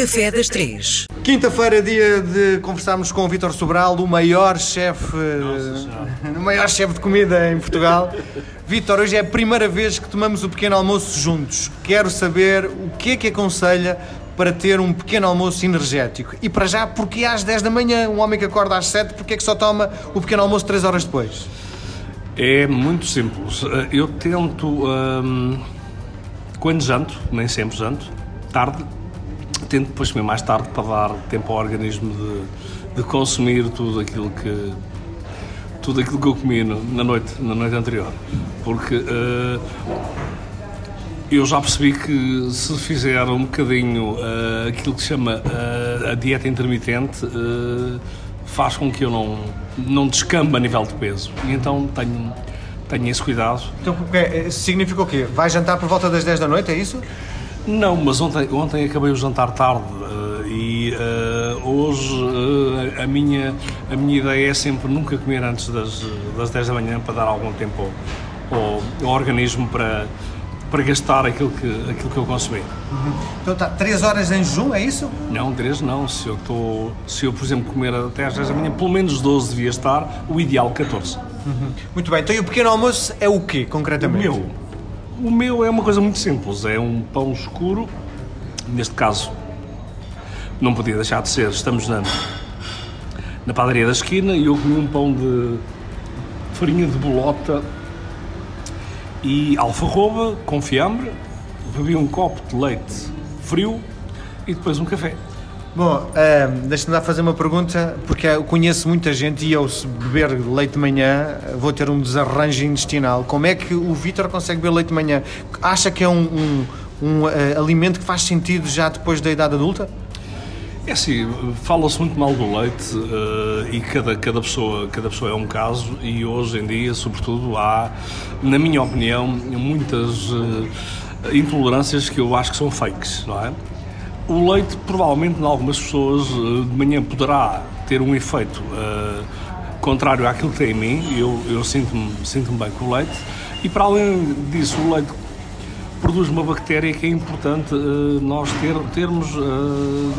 Café das Três. Quinta-feira, dia de conversarmos com o Vítor Sobral, o maior chefe, o maior chefe de comida em Portugal. Vítor, hoje é a primeira vez que tomamos o pequeno almoço juntos. Quero saber o que é que aconselha para ter um pequeno almoço energético. E para já, porque às 10 da manhã, um homem que acorda às 7, porque é que só toma o pequeno almoço 3 horas depois? É muito simples. Eu tento, hum, quando janto, nem sempre janto, tarde, tento depois comer mais tarde para dar tempo ao organismo de, de consumir tudo aquilo que tudo aquilo que eu comi na noite na noite anterior, porque uh, eu já percebi que se fizer um bocadinho uh, aquilo que se chama uh, a dieta intermitente faz com que eu não não descambe a nível de peso e então tenho tenho esse cuidado. Então, significa o quê? Vai jantar por volta das 10 da noite, é isso? Não, mas ontem, ontem acabei o jantar tarde uh, e uh, hoje uh, a, minha, a minha ideia é sempre nunca comer antes das, das 10 da manhã para dar algum tempo ao, ao, ao organismo para, para gastar aquilo que, aquilo que eu consumi. Uhum. Então está 3 horas em jejum, é isso? Não, 3 não. Se eu, tô, se eu, por exemplo, comer até às 10 da manhã, pelo menos 12 devia estar, o ideal 14. Uhum. Muito bem, então e o pequeno almoço é o quê, concretamente? O meu, o meu é uma coisa muito simples, é um pão escuro, neste caso não podia deixar de ser, estamos na, na padaria da esquina e eu comi um pão de farinha de bolota e alfarroba com fiambre, bebi um copo de leite frio e depois um café. Bom, uh, deixa-me lá fazer uma pergunta, porque eu conheço muita gente e eu, se beber leite de manhã, vou ter um desarranjo intestinal. Como é que o Vítor consegue beber leite de manhã? Acha que é um, um, um uh, alimento que faz sentido já depois da idade adulta? É assim, fala-se muito mal do leite uh, e cada, cada, pessoa, cada pessoa é um caso e hoje em dia, sobretudo, há, na minha opinião, muitas uh, intolerâncias que eu acho que são fakes, não é? O leite, provavelmente, em algumas pessoas, eh, de manhã poderá ter um efeito uh, contrário àquilo que tem em mim. Eu, eu sinto-me sinto bem com o leite. E, para além disso, o leite produz uma bactéria que é importante uh, nós ter, termos uh,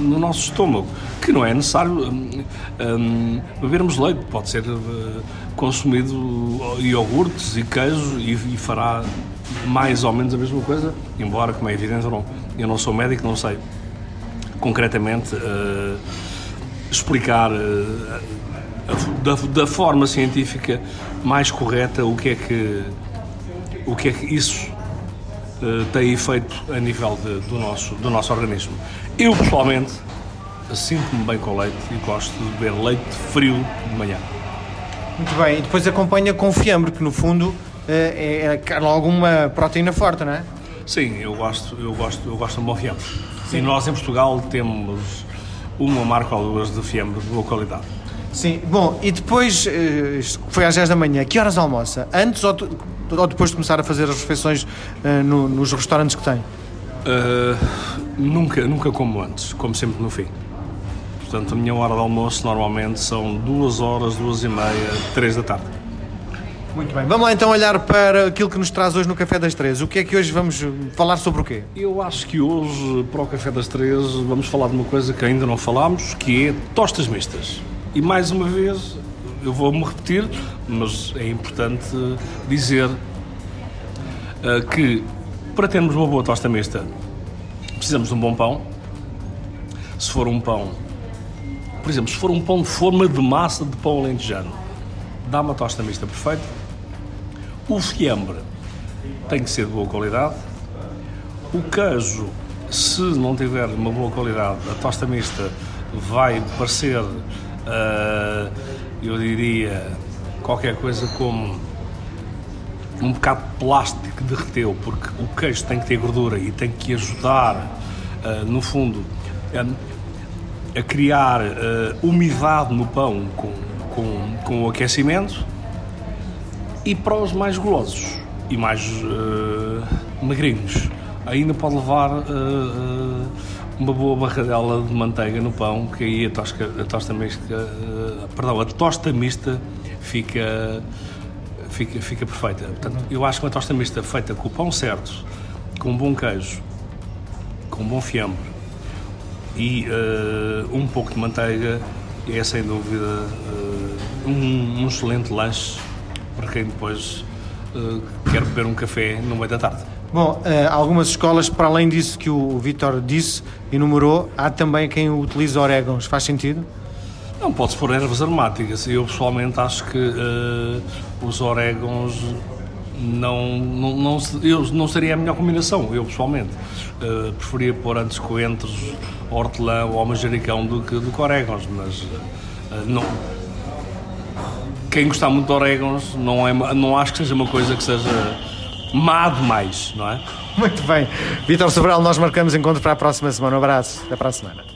no nosso estômago, que não é necessário um, um, bebermos leite, pode ser uh, consumido iogurtes e queijo e, e, fará mais ou menos a mesma coisa, embora, como é evidente, eu não, eu não sou médico, não sei concretamente uh, explicar uh, da, da, forma científica mais correta o que é que o que é que isso uh, tem efeito a nível de, do nosso do nosso organismo. Eu pessoalmente sinto-me bem com leite e gosto de beber leite frio de manhã. Muito bem, e depois acompanha com fiambre, que no fundo é, é alguma proteína forte, não é? Sim, eu gosto, eu gosto, eu gosto de um bom fiambre. Sim. E nós em Portugal temos uma marca ou duas de fiambre de boa qualidade. Sim, bom, e depois, eh, foi às 10 da manhã, que horas almoça? Antes ou, ou depois de começar a fazer as refeições uh, no, nos restaurantes que tem? Uh, nunca, nunca como antes, como sempre no fim. Portanto, a minha hora de almoço normalmente são duas horas, duas e meia, três da tarde. Muito bem. Vamos lá então olhar para aquilo que nos traz hoje no Café das Três. O que é que hoje vamos falar sobre o quê? Eu acho que hoje, para o Café das Três, vamos falar de uma coisa que ainda não falámos, que é tostas mistas. E mais uma vez, eu vou-me repetir, mas é importante dizer uh, que para termos uma boa tosta mista, precisamos de um bom pão. Se for um pão, por exemplo, se for um pão de forma de massa de pão alentejano, dá uma tosta mista perfeita o fiambre tem que ser de boa qualidade. O queijo, se não tiver uma boa qualidade, a tosta mista vai parecer, uh, eu diria, qualquer coisa como um bocado de plástico que derreteu, porque o queijo tem que ter gordura e tem que ajudar, uh, no fundo, a, a criar uh, umidade no pão com, com, com o aquecimento e para os mais golosos e mais uh, magrinhos, ainda pode levar uh, uh, uma boa barradela de manteiga no pão, que aí a, tosca, a tosta mista, perdão, a tosta mista fica, fica, fica perfeita. Portanto, eu acho que uma tosta mista feita com o pão certo, com um bom queijo, com um bom fiambre, e uh, um pouco de manteiga é sem dúvida uh, um, um, excelente lanche para quem depois uh, quer beber um café no meio da tarde. Bom, algumas escolas, para além disso que o Vitor disse, enumerou, há também quem utiliza orégãos. Faz sentido? Não, pode-se pôr ervas aromáticas. Eu pessoalmente acho que uh, os orégãos não, não, não, eu, não seria a melhor combinação, eu pessoalmente. Uh, preferia pôr antes coentros, hortelã ou manjericão do que, do que orégãos, mas uh, não, quem gostar muito de orégãos não, é, não acho que seja uma coisa que seja má demais, não é? Muito bem. Vitor Sobral, nós marcamos encontro para a próxima semana. Um abraço. Até para a semana.